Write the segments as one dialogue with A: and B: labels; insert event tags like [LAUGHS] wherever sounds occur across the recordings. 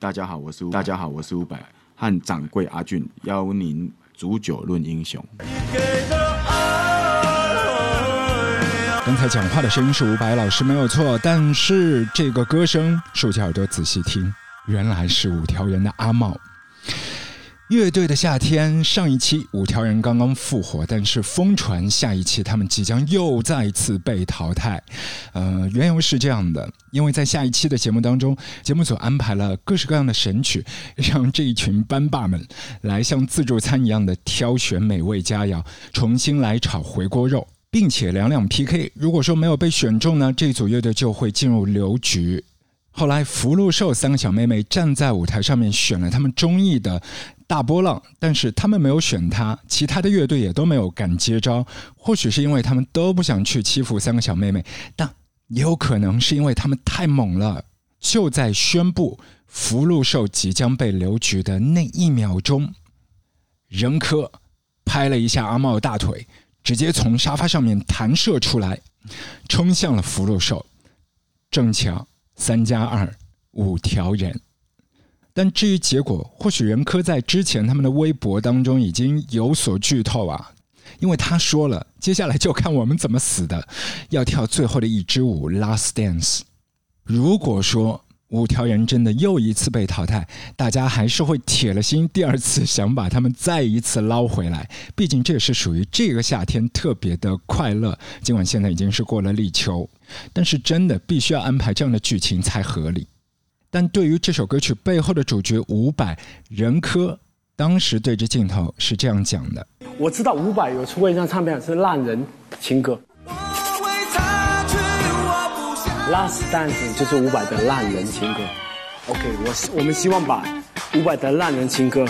A: 大家好，我是大家好，我是伍佰，和掌柜阿俊邀您煮酒论英雄。
B: 刚才讲话的声音是伍佰老师没有错，但是这个歌声，竖起耳朵仔细听，原来是五条人的阿茂。乐队的夏天上一期五条人刚刚复活，但是疯传下一期他们即将又再一次被淘汰。呃，缘由是这样的，因为在下一期的节目当中，节目组安排了各式各样的神曲，让这一群班霸们来像自助餐一样的挑选美味佳肴，重新来炒回锅肉，并且两两 PK。如果说没有被选中呢，这组乐队就会进入留局。后来福禄寿三个小妹妹站在舞台上面选了他们中意的。大波浪，但是他们没有选他，其他的乐队也都没有敢接招。或许是因为他们都不想去欺负三个小妹妹，但也有可能是因为他们太猛了。就在宣布福禄寿即将被留局的那一秒钟，任科拍了一下阿茂大腿，直接从沙发上面弹射出来，冲向了福禄寿。正巧三加二五条人。但至于结果，或许任科在之前他们的微博当中已经有所剧透啊，因为他说了，接下来就看我们怎么死的，要跳最后的一支舞 Last Dance。如果说五条人真的又一次被淘汰，大家还是会铁了心第二次想把他们再一次捞回来，毕竟这是属于这个夏天特别的快乐。尽管现在已经是过了立秋，但是真的必须要安排这样的剧情才合理。但对于这首歌曲背后的主角伍佰，任科当时对着镜头是这样讲的：“
C: 我知道伍佰有出过一张唱片是烂人情歌，《Last Dance》就是伍佰的烂人情歌。OK，我我们希望把伍佰的烂人情歌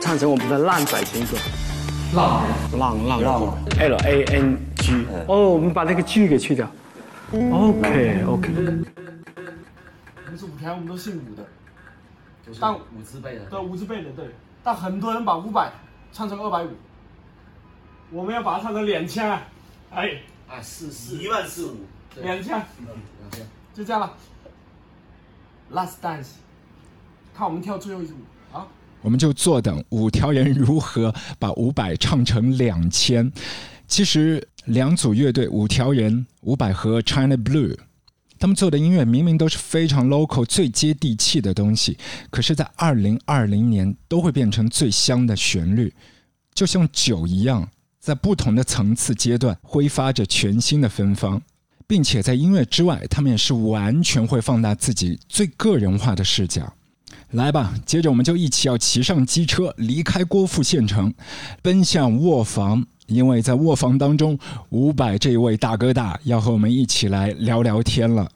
C: 唱成我们的烂仔情歌。
D: 浪
C: 浪浪浪，L A N G。哦，我们把那个 G 给去掉。OK OK。”
D: 我们都姓伍的，
E: 但五字辈的，
D: 对五字辈的对，但很多人把五百唱成二百五，我们要把它唱成两千啊！哎，
E: 啊四四
F: 一万四五，
D: 两千，
E: 两千，
D: 就这样了。Last dance，看我们跳最后一支舞啊！
B: 我们就坐等五条人如何把五百唱成两千。其实两组乐队，五条人、伍佰和 China Blue。他们做的音乐明明都是非常 local、最接地气的东西，可是，在二零二零年都会变成最香的旋律，就像酒一样，在不同的层次阶段挥发着全新的芬芳，并且在音乐之外，他们也是完全会放大自己最个人化的视角。来吧，接着我们就一起要骑上机车，离开郭富县城，奔向卧房。因为在卧房当中，伍佰这位大哥大要和我们一起来聊聊天了。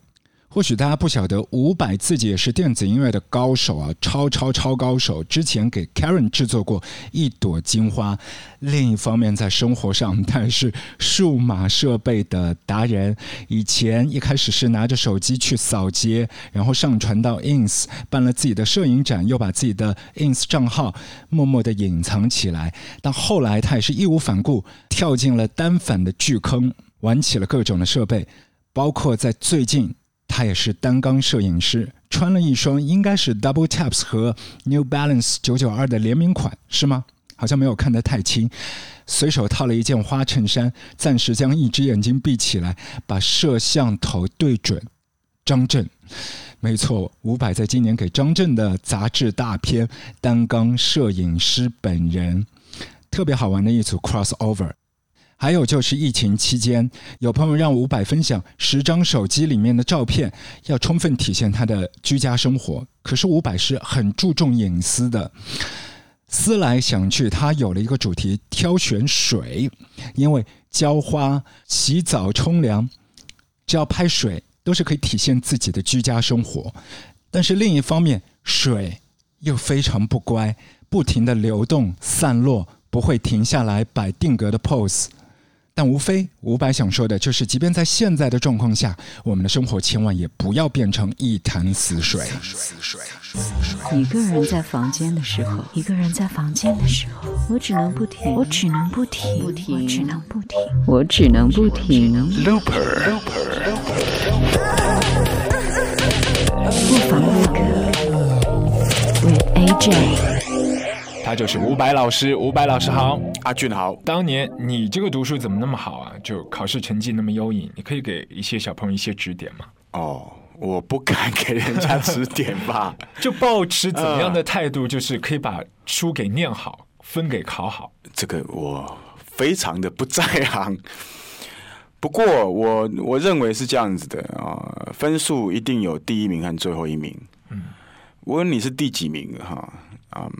B: 或许大家不晓得，伍佰自己也是电子音乐的高手啊，超超超高手。之前给 Karen 制作过一朵金花。另一方面，在生活上他也是数码设备的达人。以前一开始是拿着手机去扫街，然后上传到 Ins，办了自己的摄影展，又把自己的 Ins 账号默默的隐藏起来。但后来他也是义无反顾跳进了单反的巨坑，玩起了各种的设备，包括在最近。他也是单缸摄影师，穿了一双应该是 Double Taps 和 New Balance 九九二的联名款，是吗？好像没有看得太清。随手套了一件花衬衫，暂时将一只眼睛闭起来，把摄像头对准张震。没错，伍佰在今年给张震的杂志大片《单缸摄影师本人》，特别好玩的一组 crossover。还有就是疫情期间，有朋友让伍佰分享十张手机里面的照片，要充分体现他的居家生活。可是伍佰是很注重隐私的，思来想去，他有了一个主题：挑选水，因为浇花、洗澡、冲凉，只要拍水，都是可以体现自己的居家生活。但是另一方面，水又非常不乖，不停的流动、散落，不会停下来摆定格的 pose。但无非伍佰想说的就是，即便在现在的状况下，我们的生活千万也不要变成一潭死水。
G: 一个人在房间的时候，一个人在房间的时候，我只能不停，我只能不停，不停，我只能不停，我只能不停。Looper，不妨录歌。DJ，
B: 他就是伍佰老师。伍佰老师好，
A: 阿俊好。
B: 当年你这个读书怎么那么好啊？就考试成绩那么优异，你可以给一些小朋友一些指点吗？
A: 哦，我不敢给人家指点吧。[LAUGHS]
B: 就保持怎么样的态度，就是可以把书给念好，分给考好。
A: 这个我非常的不在行。[LAUGHS] 不过我我认为是这样子的啊，分数一定有第一名和最后一名。嗯，无论你是第几名哈，嗯，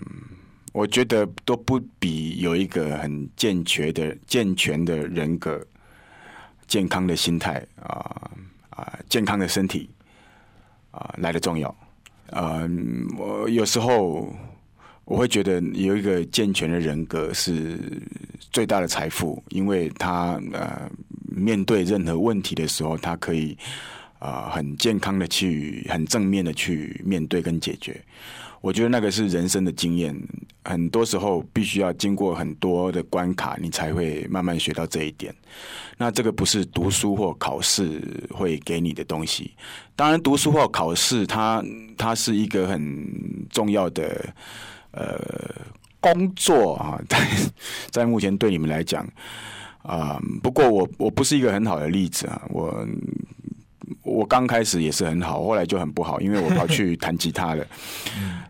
A: 我觉得都不比有一个很健全的、健全的人格、健康的心态啊啊、健康的身体啊来的重要。嗯，我有时候我会觉得有一个健全的人格是最大的财富，因为他呃面对任何问题的时候，他可以啊、很健康的去、很正面的去面对跟解决。我觉得那个是人生的经验，很多时候必须要经过很多的关卡，你才会慢慢学到这一点。那这个不是读书或考试会给你的东西。当然，读书或考试它它是一个很重要的呃工作啊，[LAUGHS] 在在目前对你们来讲啊、不过我我不是一个很好的例子啊，我我刚开始也是很好，后来就很不好，因为我跑去弹吉他了。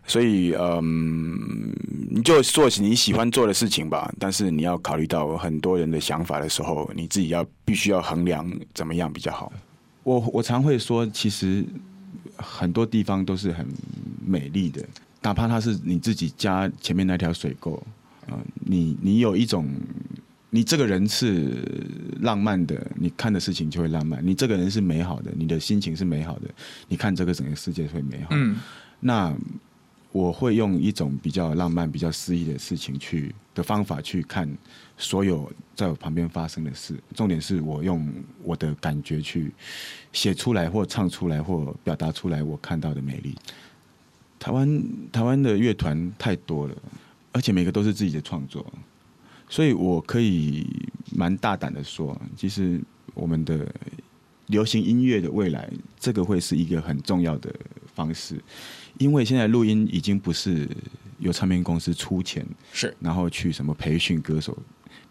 A: 所以，嗯，你就做你喜欢做的事情吧，但是你要考虑到很多人的想法的时候，你自己要必须要衡量怎么样比较好。我我常会说，其实很多地方都是很美丽的，哪怕它是你自己家前面那条水沟，啊、你你有一种。你这个人是浪漫的，你看的事情就会浪漫；你这个人是美好的，你的心情是美好的，你看这个整个世界会美好。
B: 嗯，
A: 那我会用一种比较浪漫、比较诗意的事情去的方法去看所有在我旁边发生的事。重点是我用我的感觉去写出来，或唱出来，或表达出来我看到的美丽。台湾台湾的乐团太多了，而且每个都是自己的创作，所以我可以蛮大胆的说，其实我们的流行音乐的未来，这个会是一个很重要的方式，因为现在录音已经不是由唱片公司出钱，
B: 是。
A: 然后去什么培训歌手，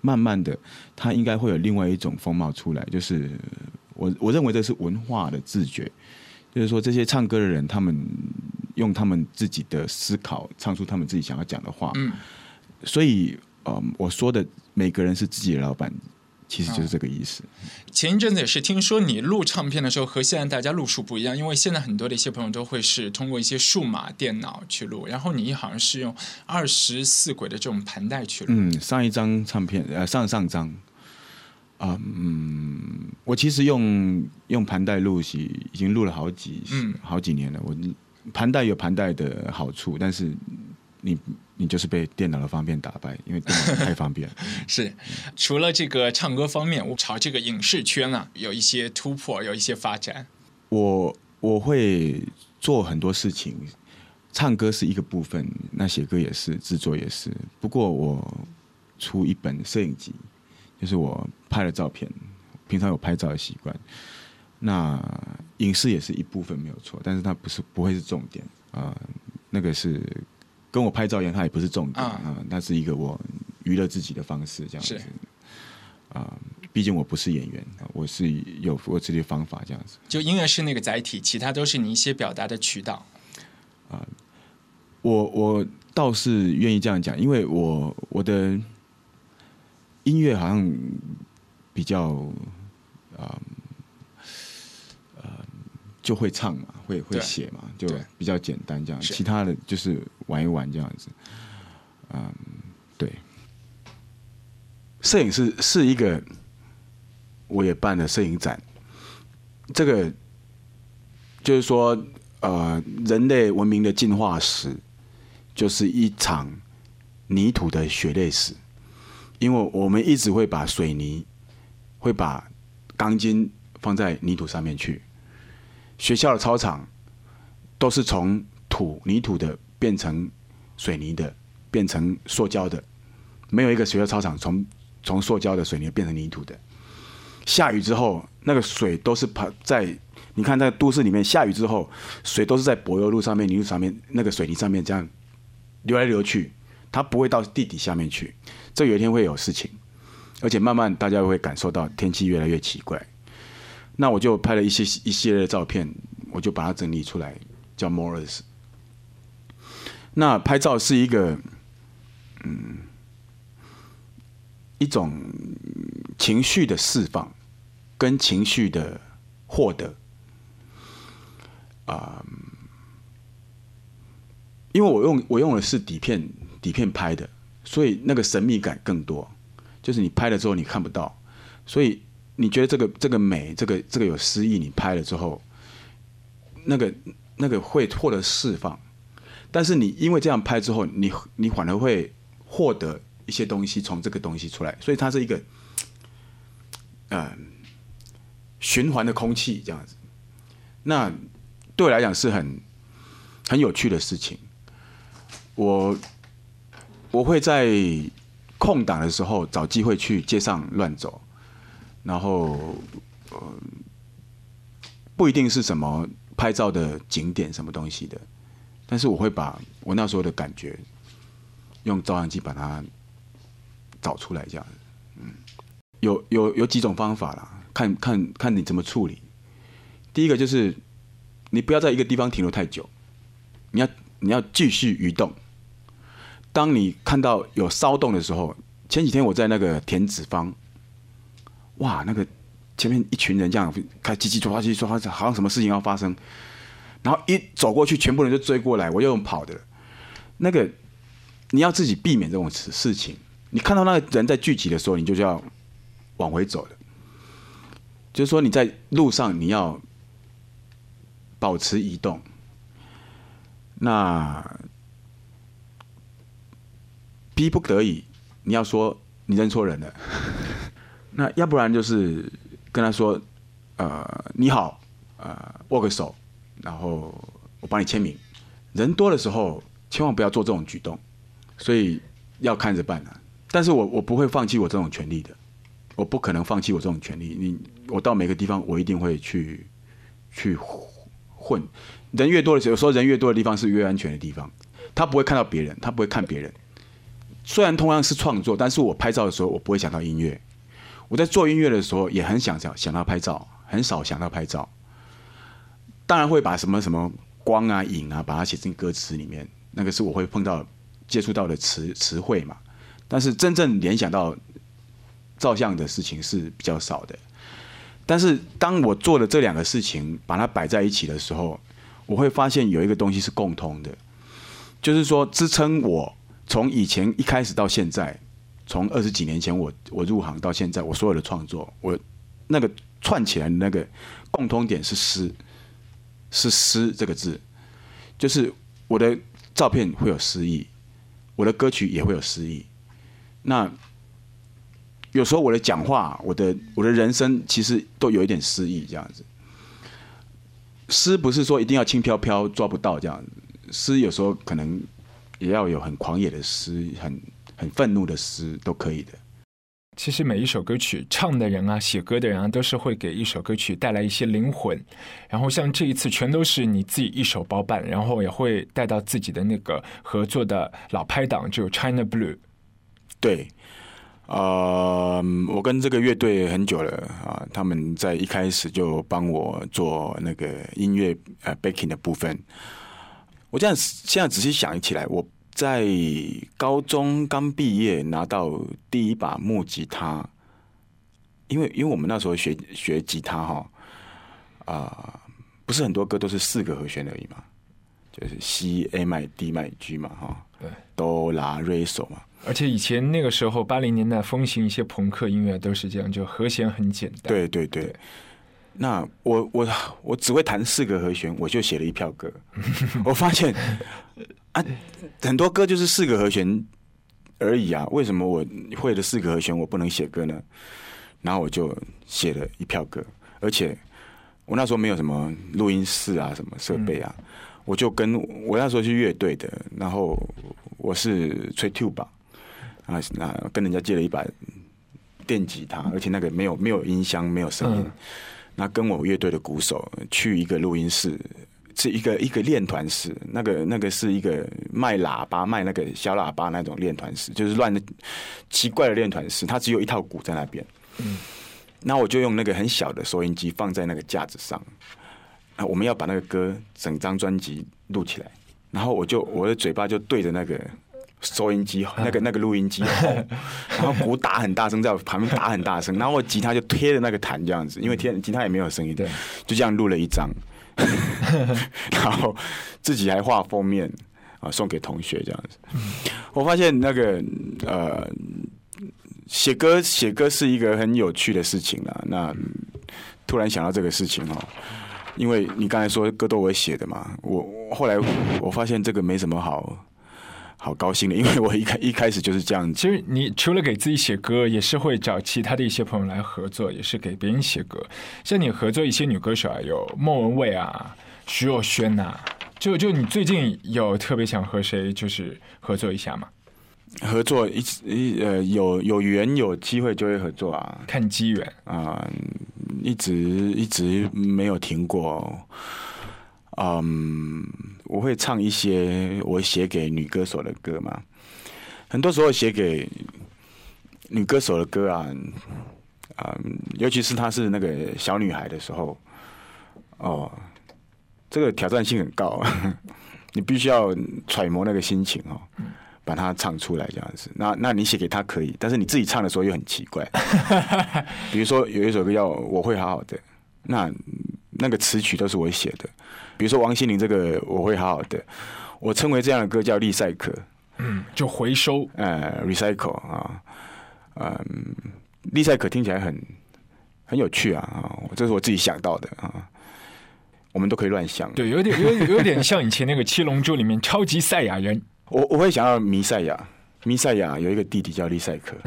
A: 慢慢的，它应该会有另外一种风貌出来，就是我我认为这是文化的自觉，就是说这些唱歌的人，他们用他们自己的思考，唱出他们自己想要讲的话，
B: 嗯，
A: 所以，嗯，我说的每个人是自己的老板，其实就是这个意思。
B: 前一阵子也是听说你录唱片的时候和现在大家录数不一样，因为现在很多的一些朋友都会是通过一些数码电脑去录，然后你好像是用二十四轨的这种盘带去录。
A: 嗯，上一张唱片，呃，上上张，啊、嗯，我其实用用盘带录戏已经录了好几、
B: 嗯
A: 好几年了。我盘带有盘带的好处，但是你你就是被电脑的方便打败，因为电脑太方便。[LAUGHS]
B: 是，除了这个唱歌方面，我朝这个影视圈啊有一些突破，有一些发展。
A: 我我会做很多事情，唱歌是一个部分，那写歌也是，制作也是。不过我出一本摄影集，就是我拍了照片，平常有拍照的习惯。那影视也是一部分没有错，但是它不是不会是重点啊、那个是跟我拍照一样，它也不是重点
B: 啊
A: 啊、那是一个我娱乐自己的方式，这样子。毕竟我不是演员，我是有我自己的方法这样子。
B: 就音乐是那个载体，其他都是你一些表达的渠道。
A: 我我倒是愿意这样讲，因为我我的音乐好像比较啊呃就会唱嘛，会会写嘛，就比较简单这样。其他的就是玩一玩这样子。嗯，对。摄影是是一个，我也办了摄影展。这个就是说，呃，人类文明的进化史，就是一场泥土的血泪史。因为我们一直会把水泥，会把钢筋放在泥土上面去。学校的操场都是从土泥土的变成水泥的，变成塑胶的，没有一个学校操场从从塑胶的水泥变成泥土的。下雨之后，那个水都是跑在，你看在都市里面下雨之后，水都是在柏油路上面、泥路上面、那个水泥上面这样流来流去，它不会到地底下面去。这有一天会有事情，而且慢慢大家会感受到天气越来越奇怪。那我就拍了一些一系列的照片，我就把它整理出来，叫 Morris。那拍照是一个，嗯，一种情绪的释放，跟情绪的获得。啊、因为我用我用的是底片底片拍的，所以那个神秘感更多。就是你拍了之后你看不到，所以你觉得这个这个美，这个这个有诗意，你拍了之后，那个那个会获得释放。但是你因为这样拍之后，你你反而会获得一些东西从这个东西出来，所以它是一个，呃，循环的空气这样子。那对我来讲是很很有趣的事情。我我会在空档的时候找机会去街上乱走，然后呃不一定是什么拍照的景点什么东西的，但是我会把我那时候的感觉用照相机把它找出来，这样。嗯，有有有几种方法啦，看看看你怎么处理。第一个就是你不要在一个地方停留太久，你要你要继续移动。当你看到有骚动的时候，前几天我在那个田子坊，哇，那个前面一群人这样开叽叽喳喳、叽叽喳喳，好像什么事情要发生，然后一走过去，全部人就追过来，我又跑的。那个你要自己避免这种事事情。你看到那个人在聚集的时候，你就要往回走的。就是说你在路上你要保持移动。那逼不得已，你要说你认错人了，那要不然就是跟他说，呃，你好，呃，握个手，然后我帮你签名。人多的时候，千万不要做这种举动，所以要看着办啊。但是我我不会放弃我这种权利的，我不可能放弃我这种权利。你我到每个地方，我一定会去去混。人越多的时候，有时候人越多的地方是越安全的地方。他不会看到别人，他不会看别人。虽然同样是创作，但是我拍照的时候，我不会想到音乐。我在做音乐的时候，也很想想想到拍照，很少想到拍照。当然会把什么什么光啊、影啊，把它写进歌词里面，那个是我会碰到、接触到的词词汇嘛。但是真正联想到照相的事情是比较少的。但是当我做了这两个事情，把它摆在一起的时候，我会发现有一个东西是共通的，就是说支撑我从以前一开始到现在，从二十几年前我我入行到现在，我所有的创作，我那个串起来的那个共通点是诗，是诗这个字，就是我的照片会有诗意，我的歌曲也会有诗意。那有时候我的讲话，我的我的人生其实都有一点诗意，这样子。诗不是说一定要轻飘飘抓不到这样，诗有时候可能也要有很狂野的诗，很很愤怒的诗都可以的。
B: 其实每一首歌曲唱的人啊，写歌的人啊，都是会给一首歌曲带来一些灵魂。然后像这一次，全都是你自己一手包办，然后也会带到自己的那个合作的老拍档，就 China Blue。
A: 对，呃，我跟这个乐队很久了啊，他们在一开始就帮我做那个音乐呃 backing 的部分。我这样现在仔细想起来，我在高中刚毕业拿到第一把木吉他，因为因为我们那时候学学吉他哈，啊、不是很多歌都是四个和弦而已嘛，就是 C、A 麦、D 麦、G 嘛哈，
B: 对，
A: 哆啦瑞索嘛。
B: 而且以前那个时候，八零年代风行一些朋克音乐都是这样，就和弦很简单。
A: 对对对，那我我我只会弹四个和弦，我就写了一票歌。[LAUGHS] 我发现啊，很多歌就是四个和弦而已啊，为什么我会的四个和弦我不能写歌呢？然后我就写了一票歌，而且我那时候没有什么录音室啊，什么设备啊，我就跟我那时候是乐队的，然后我是吹 tube 啊，那跟人家借了一把电吉他，而且那个没有没有音箱，没有声音。那跟我乐队的鼓手去一个录音室是一个一个练团式，那个那个是一个卖喇叭卖那个小喇叭那种练团式，就是乱的奇怪的练团式，它只有一套鼓在那边。嗯，那我就用那个很小的收音机放在那个架子上，啊，我们要把那个歌整张专辑录起来，然后我就我的嘴巴就对着那个。收音机那个 [LAUGHS] 那个录音机，然后鼓打很大声，在我旁边打很大声，然后我吉他就贴着那个弹这样子，因为贴吉他也没有声音，对，就这样录了一张，[LAUGHS] 然后自己还画封面啊，送给同学这样子。我发现那个呃，写歌写歌是一个很有趣的事情啊。那突然想到这个事情哦，因为你刚才说歌都我写的嘛，我后来我发现这个没什么好。好高兴的，因为我一开 [LAUGHS] 一开始就是这样。
B: 其实你除了给自己写歌，也是会找其他的一些朋友来合作，也是给别人写歌。像你合作一些女歌手啊，有莫文蔚啊、徐若瑄呐。就就你最近有特别想和谁就是合作一下吗？
A: 合作一一呃有有缘有机会就会合作啊，
B: 看机缘
A: 啊，一直一直没有停过。嗯，我会唱一些我写给女歌手的歌嘛。很多时候写给女歌手的歌啊，啊，尤其是她是那个小女孩的时候，哦，这个挑战性很高，[LAUGHS] 你必须要揣摩那个心情哦，把它唱出来这样子。那那你写给她可以，但是你自己唱的时候又很奇怪。[LAUGHS] 比如说有一首歌叫《我会好好的》，那那个词曲都是我写的。比如说王心凌这个我会好好的，我称为这样的歌叫利赛克，
B: 嗯，就回收，
A: 呃，recycle 啊，嗯，利赛克听起来很很有趣啊啊，这是我自己想到的啊，我们都可以乱想，
B: 对，有点有有点像以前那个七龙珠里面超级赛亚人，[LAUGHS]
A: 我我会想要弥赛亚，弥赛亚有一个弟弟叫利赛克 [LAUGHS]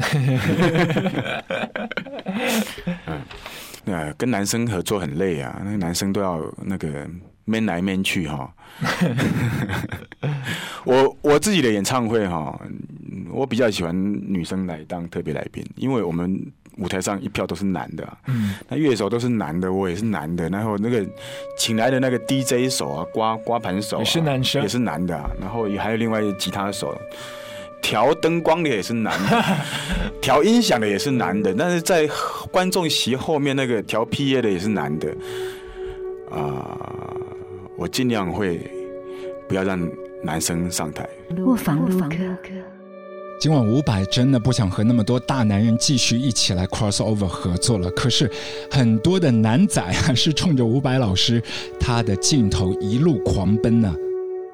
A: [LAUGHS] 嗯，那跟男生合作很累啊，那个男生都要那个。闷来闷去哈，[LAUGHS] 我我自己的演唱会哈，我比较喜欢女生来当特别来宾，因为我们舞台上一票都是男的，嗯，那乐手都是男的，我也是男的，然后那个请来的那个 DJ 手啊，刮刮盘手
B: 也是男生，
A: 也是男的，然后也还有另外吉他手，调灯光的也是男的，[LAUGHS] 调音响的也是男的，但是在观众席后面那个调 PA 的也是男的，啊。我尽量会不要让男生上台。卧房录歌，
B: 今晚伍佰真的不想和那么多大男人继续一起来 cross over 合作了。可是很多的男仔还是冲着伍佰老师他的镜头一路狂奔呢。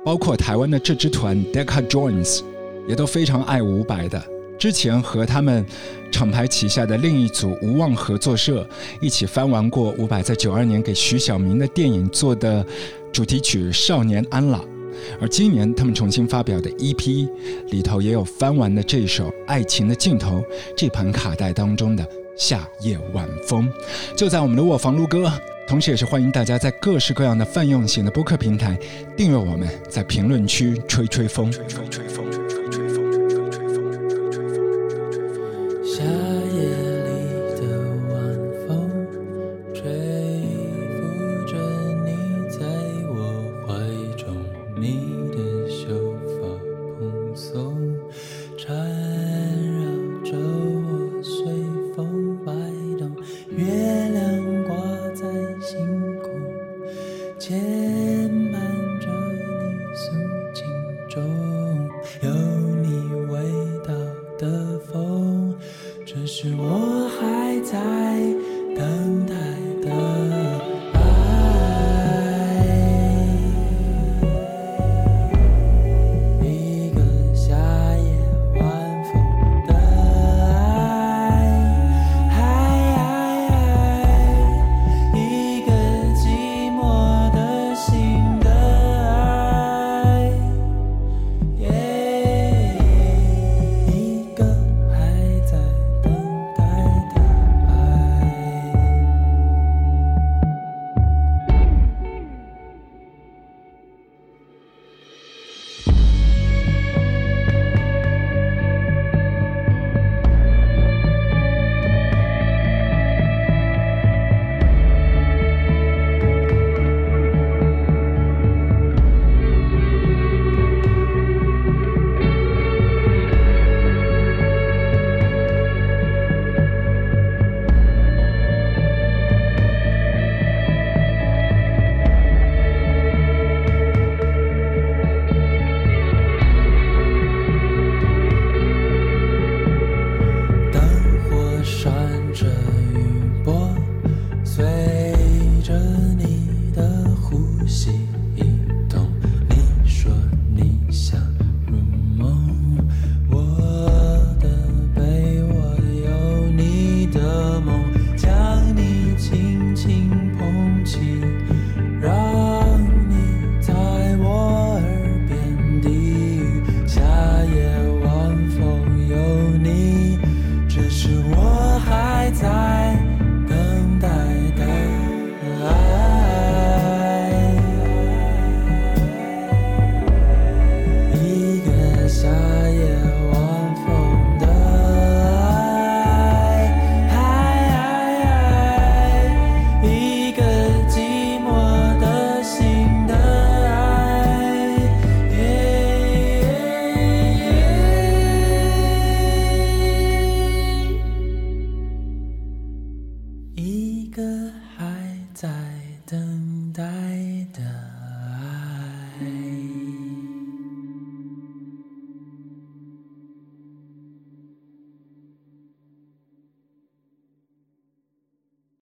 B: 包括台湾的这支团 Decca Jones 也都非常爱伍佰的。之前和他们厂牌旗下的另一组无望合作社一起翻完过伍佰在九二年给徐小明的电影做的。主题曲《少年安啦》，而今年他们重新发表的 EP 里头也有翻完的这首《爱情的尽头》这盘卡带当中的《夏夜晚风》，就在我们的卧房录歌。同时，也是欢迎大家在各式各样的泛用型的播客平台订阅我们，在评论区吹吹风。吹吹见。